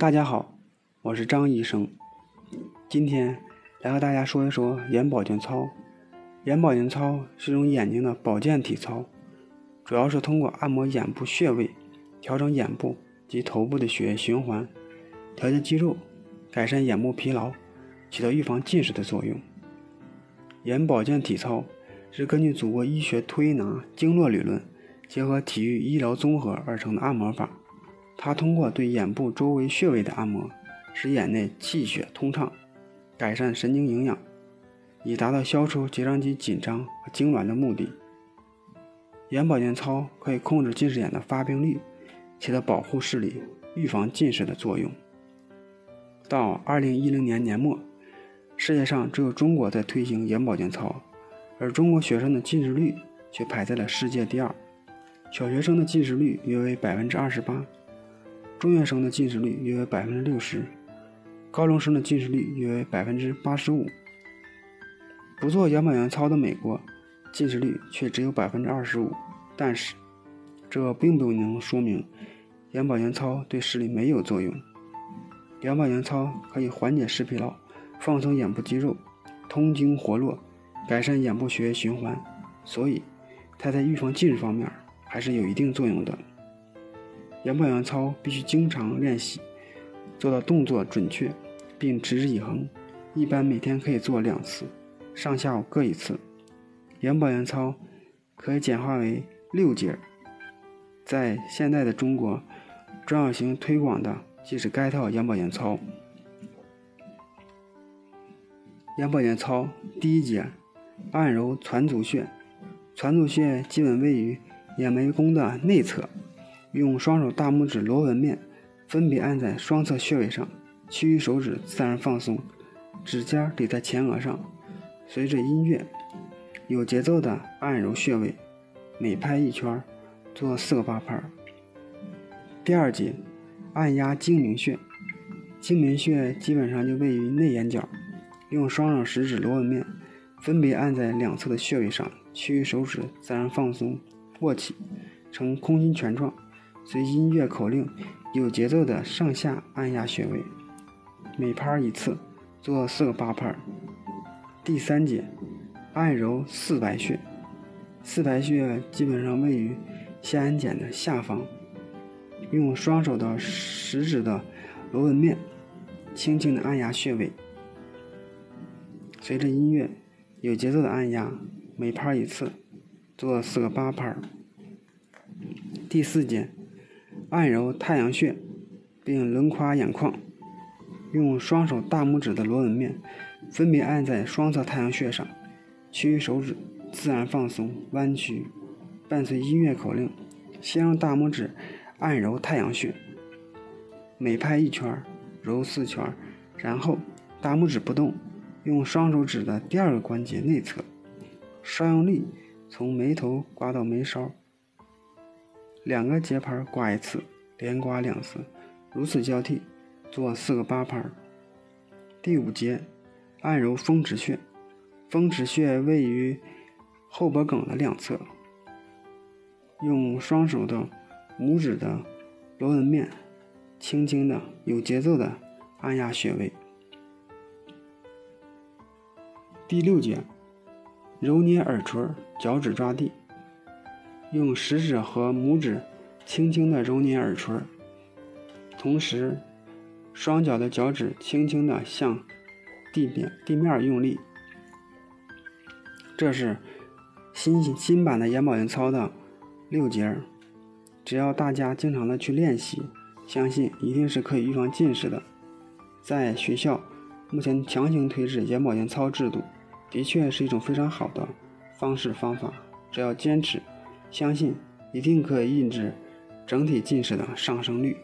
大家好，我是张医生，今天来和大家说一说眼保健操。眼保健操是一种眼睛的保健体操，主要是通过按摩眼部穴位，调整眼部及头部的血液循环，调节肌肉，改善眼部疲劳，起到预防近视的作用。眼保健体操是根据祖国医学推拿经络理论，结合体育医疗综合而成的按摩法。它通过对眼部周围穴位的按摩，使眼内气血通畅，改善神经营养，以达到消除结肠肌紧张和痉挛的目的。眼保健操可以控制近视眼的发病率，起到保护视力、预防近视的作用。到二零一零年年末，世界上只有中国在推行眼保健操，而中国学生的近视率却排在了世界第二，小学生的近视率约为百分之二十八。中学生的近视率约百分之六十，高中生的近视率约百分之八十五。不做眼保健操的美国，近视率却只有百分之二十五。但是，这并不能说明眼保健操对视力没有作用。眼保健操可以缓解视疲劳，放松眼部肌肉，通经活络，改善眼部血液循环，所以它在预防近视方面还是有一定作用的。眼保健操必须经常练习，做到动作准确，并持之以恒。一般每天可以做两次，上下午各一次。眼保健操可以简化为六节。在现在的中国，重要性推广的即是该套眼保健操。眼保健操第一节，按揉攒足穴。攒足穴基本位于眼眉弓的内侧。用双手大拇指螺纹面分别按在双侧穴位上，其余手指自然放松，指尖抵在前额上，随着音乐有节奏的按揉穴位，每拍一圈做四个八拍。第二节，按压睛明穴，睛明穴基本上就位于内眼角，用双手食指螺纹面分别按在两侧的穴位上，其余手指自然放松，握起呈空心拳状。随音乐口令，有节奏的上下按压穴位，每拍一次，做四个八拍。第三节，按揉四白穴。四白穴基本上位于下眼睑的下方，用双手的食指的螺纹面，轻轻的按压穴位。随着音乐，有节奏的按压，每拍一次，做四个八拍。第四节。按揉太阳穴，并轮刮眼眶，用双手大拇指的螺纹面分别按在双侧太阳穴上，其余手指自然放松弯曲，伴随音乐口令，先用大拇指按揉太阳穴，每拍一圈揉四圈，然后大拇指不动，用双手指的第二个关节内侧，稍用力从眉头刮到眉梢。两个节拍刮一次，连刮两次，如此交替，做四个八拍。第五节，按揉风池穴。风池穴位于后脖梗的两侧，用双手的拇指的螺纹面，轻轻的、有节奏的按压穴位。第六节，揉捏耳垂，脚趾抓地。用食指和拇指轻轻地揉捏耳垂，同时双脚的脚趾轻轻地向地面地面用力。这是新新版的眼保健操的六节，只要大家经常的去练习，相信一定是可以预防近视的。在学校目前强行推制眼保健操制度，的确是一种非常好的方式方法，只要坚持。相信一定可以抑制整体近视的上升率。